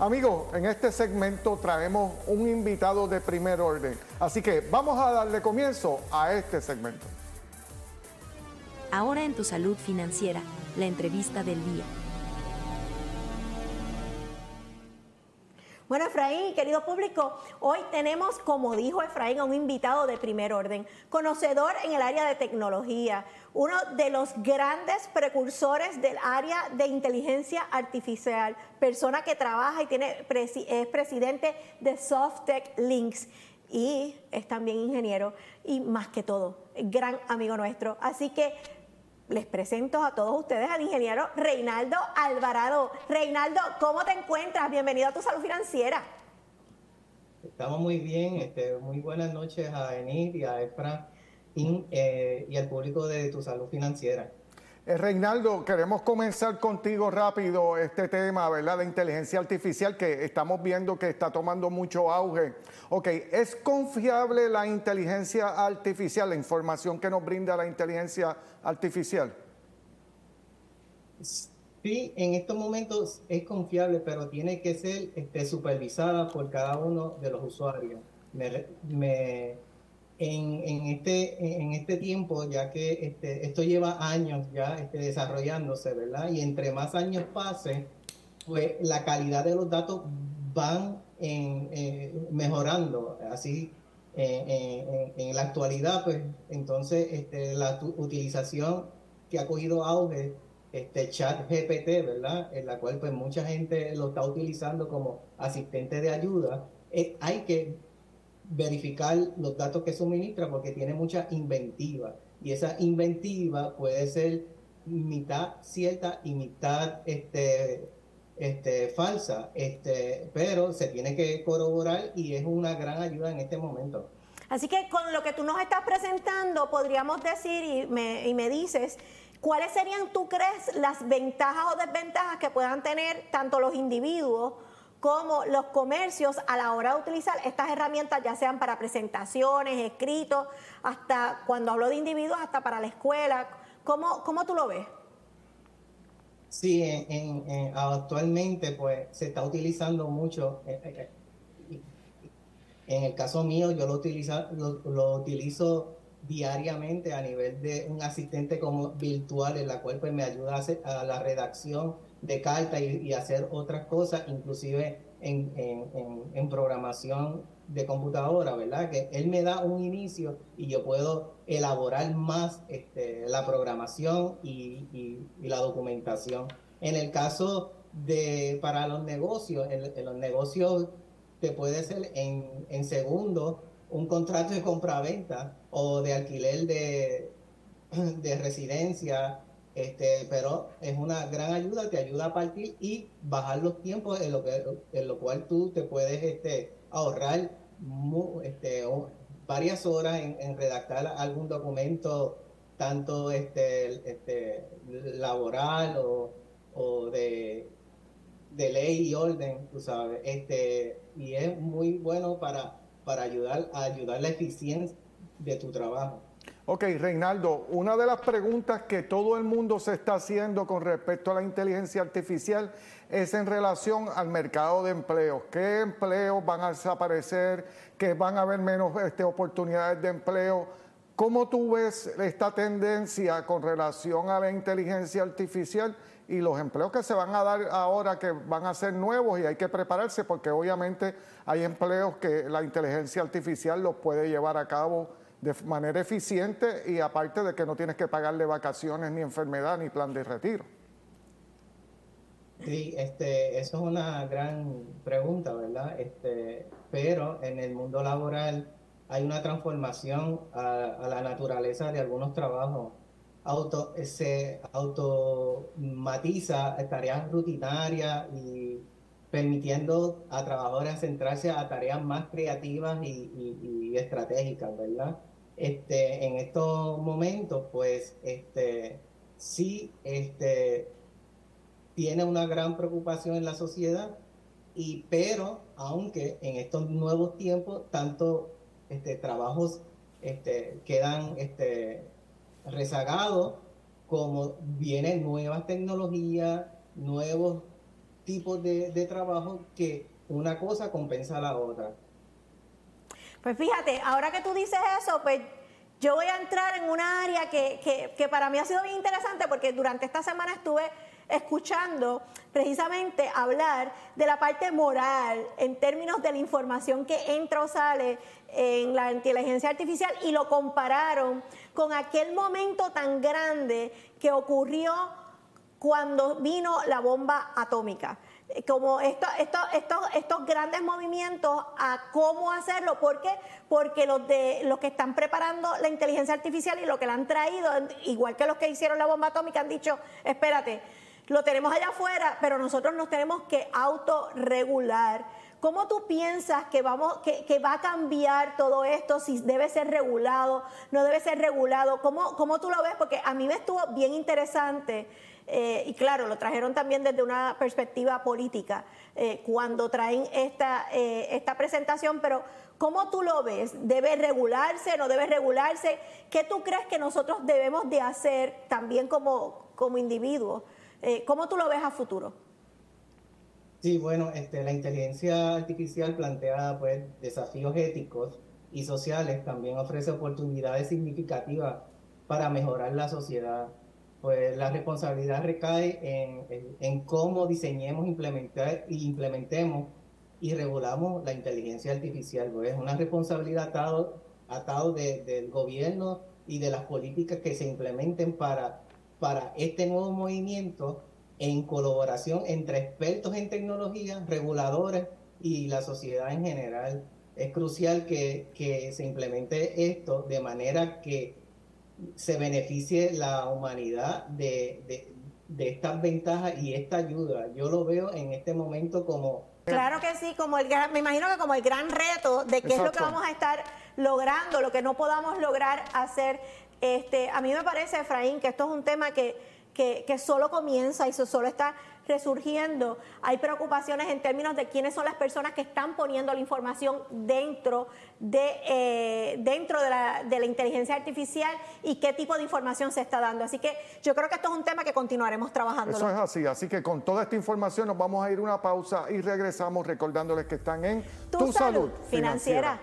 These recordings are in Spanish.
Amigos, en este segmento traemos un invitado de primer orden, así que vamos a darle comienzo a este segmento. Ahora en tu salud financiera, la entrevista del día. Bueno, Efraín, querido público, hoy tenemos, como dijo Efraín, a un invitado de primer orden, conocedor en el área de tecnología, uno de los grandes precursores del área de inteligencia artificial, persona que trabaja y tiene, es presidente de Softec Links y es también ingeniero y más que todo, gran amigo nuestro. Así que les presento a todos ustedes al ingeniero Reinaldo Alvarado. Reinaldo, ¿cómo te encuentras? Bienvenido a tu salud financiera. Estamos muy bien, este, muy buenas noches a Enid y a Efra eh, y al público de tu salud financiera. Eh, Reinaldo, queremos comenzar contigo rápido este tema, ¿verdad? De inteligencia artificial que estamos viendo que está tomando mucho auge. Ok, ¿es confiable la inteligencia artificial, la información que nos brinda la inteligencia artificial? Sí, en estos momentos es confiable, pero tiene que ser este, supervisada por cada uno de los usuarios. me en, este, en este tiempo, ya que este, esto lleva años ya este, desarrollándose, ¿verdad? Y entre más años pase, pues la calidad de los datos van eh, mejorando. Así, en la actualidad, pues entonces este, la utilización que ha cogido auge, este chat GPT, ¿verdad? En la cual pues mucha gente lo está utilizando como asistente de ayuda, eh, hay que verificar los datos que suministra porque tiene mucha inventiva y esa inventiva puede ser mitad cierta y mitad este, este, falsa, este, pero se tiene que corroborar y es una gran ayuda en este momento. Así que con lo que tú nos estás presentando, podríamos decir, y me, y me dices, ¿cuáles serían, tú crees, las ventajas o desventajas que puedan tener tanto los individuos como los comercios a la hora de utilizar estas herramientas, ya sean para presentaciones, escritos, hasta cuando hablo de individuos, hasta para la escuela. ¿Cómo, cómo tú lo ves? Sí, en, actualmente pues se está utilizando mucho. Eh, eh, eh, en el caso mío, yo lo, utilizo, lo, utilizo diariamente a nivel de un asistente como virtual, en la cual pues me ayuda a, hacer, la redacción de carta y, hacer otras cosas, inclusive en, programación de computadora, ¿verdad? Que él me da un inicio y yo puedo elaborar más este, la programación y, la documentación. En el caso de para los negocios, en, los negocios te puede ser en, en segundo un contrato de compra-venta o de alquiler de, de residencia este, pero es una gran ayuda, te ayuda a partir y bajar los tiempos en lo, que, en lo cual tú te puedes este, ahorrar este, varias horas en, redactar algún documento, tanto este, este, laboral o, de, de, ley y orden, tú sabes. Este, y es muy bueno para, para ayudar a ayudar la eficiencia de tu trabajo. Ok, Reinaldo, una de las preguntas que todo el mundo se está haciendo con respecto a la inteligencia artificial es en relación al mercado de empleo. ¿Qué empleos van a desaparecer? ¿Que van a haber menos este, oportunidades de empleo? ¿Cómo tú ves esta tendencia con relación a la inteligencia artificial y los empleos que se van a dar ahora que van a ser nuevos y hay que prepararse porque obviamente hay empleos que la inteligencia artificial los puede llevar a cabo de manera eficiente y aparte de que no tienes que pagarle vacaciones, ni enfermedad, ni plan de retiro. Sí, este, eso es una gran pregunta, ¿verdad? Este, pero en el mundo laboral hay una transformación a, la naturaleza de algunos trabajos. Auto, se automatiza tareas rutinarias y permitiendo a trabajadores centrarse a tareas más creativas y estratégicas, ¿verdad? Este, en estos momentos, pues, este, sí, este, tiene una gran preocupación en la sociedad, y, pero aunque en estos nuevos tiempos, tanto este, trabajos este, quedan este, rezagados, como vienen nuevas tecnologías, nuevos tipos de, de trabajo que una cosa compensa a la otra. Pues fíjate, ahora que tú dices eso, pues yo voy a entrar en una área que, que, que, para mí ha sido bien interesante porque durante esta semana estuve escuchando precisamente hablar de la parte moral en términos de la información que entra o sale en la inteligencia artificial y lo compararon con aquel momento tan grande que ocurrió cuando vino la bomba atómica. Como estos, estos grandes movimientos a cómo hacerlo. ¿Por qué? Porque los, de, los que están preparando la inteligencia artificial y lo que la han traído, igual que los que hicieron la bomba atómica, han dicho, espérate, lo tenemos allá afuera, pero nosotros nos tenemos que autorregular. ¿Cómo tú piensas que, vamos, que, va a cambiar todo esto? Si debe ser regulado, no debe ser regulado. ¿Cómo, cómo tú lo ves? Porque a mí me estuvo bien interesante eh, y claro, lo trajeron también desde una perspectiva política eh, cuando traen esta, eh, esta presentación, pero ¿cómo tú lo ves? ¿Debe regularse? ¿No debe regularse? ¿Qué tú crees que nosotros debemos de hacer también como, como individuos? ¿Cómo tú lo ves a futuro? Sí, bueno, este, la inteligencia artificial plantea pues, desafíos éticos y sociales, también ofrece oportunidades significativas para mejorar la sociedad pues la responsabilidad recae en, en, cómo diseñemos implementar, implementemos y regulamos la inteligencia artificial. Pues es una responsabilidad atado, atado del gobierno y de las políticas que se implementen para, para este nuevo movimiento en colaboración entre expertos en tecnología, reguladores y la sociedad en general. Es crucial que, que se implemente esto de manera que se beneficie la humanidad de, de, estas ventajas y esta ayuda. Yo lo veo en este momento como... Claro que sí, como el me imagino que como el gran reto de qué es lo que vamos a estar logrando, lo que no podamos lograr hacer. Este, a mí me parece, Efraín, que esto es un tema que, que, que solo comienza y solo está resurgiendo. Hay preocupaciones en términos de quiénes son las personas que están poniendo la información dentro de, eh, dentro de la, de la inteligencia artificial y qué tipo de información se está dando. Así que yo creo que esto es un tema que continuaremos trabajando. Eso es así, así que con toda esta información nos vamos a ir una pausa y regresamos recordándoles que están en Tu, salud, financiera.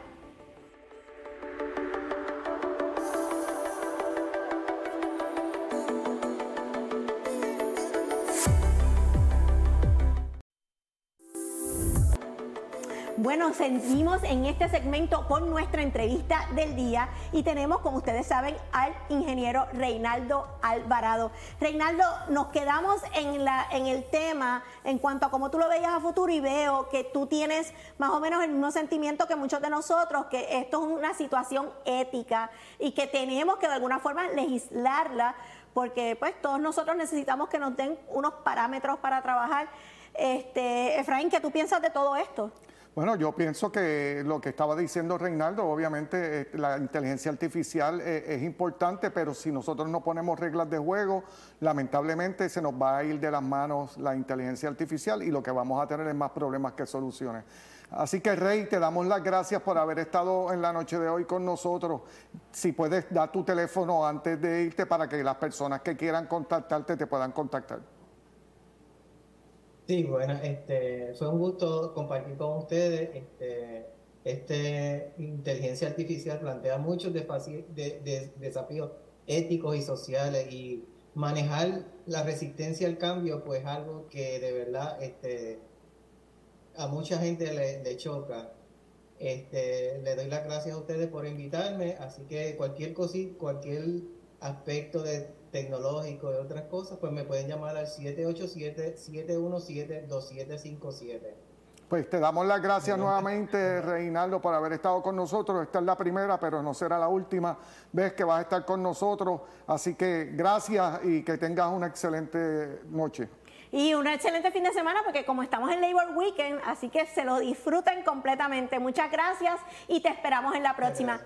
Bueno, seguimos en este segmento con nuestra entrevista del día y tenemos, como ustedes saben, al ingeniero Reinaldo Alvarado. Reinaldo, nos quedamos en, la, en el tema en cuanto a cómo tú lo veías a futuro y veo que tú tienes más o menos el mismo sentimiento que muchos de nosotros, que esto es una situación ética y que tenemos que de alguna forma legislarla porque pues todos nosotros necesitamos que nos den unos parámetros para trabajar. Este, Efraín, ¿qué tú piensas de todo esto? Bueno, yo pienso que lo que estaba diciendo Reinaldo, obviamente eh, la inteligencia artificial eh, es importante, pero si nosotros no ponemos reglas de juego, lamentablemente se nos va a ir de las manos la inteligencia artificial y lo que vamos a tener es más problemas que soluciones. Así que Rey, te damos las gracias por haber estado en la noche de hoy con nosotros. Si puedes dar tu teléfono antes de irte para que las personas que quieran contactarte te puedan contactar. Sí, bueno, este, fue un gusto compartir con ustedes. Este, este inteligencia artificial plantea muchos desafíos éticos y sociales y manejar la resistencia al cambio, pues algo que de verdad este, a mucha gente le, choca. Este, le doy las gracias a ustedes por invitarme, así que cualquier cosita, cualquier aspecto de tecnológico y otras cosas, pues me pueden llamar al 787-717-2757. Pues te damos las gracias nuevamente, Reinaldo, por haber estado con nosotros. Esta es la primera, pero no será la última vez que vas a estar con nosotros. Así que gracias y que tengas una excelente noche. Y un excelente fin de semana porque como estamos en Labor Weekend, así que se lo disfruten completamente. Muchas gracias y te esperamos en la próxima.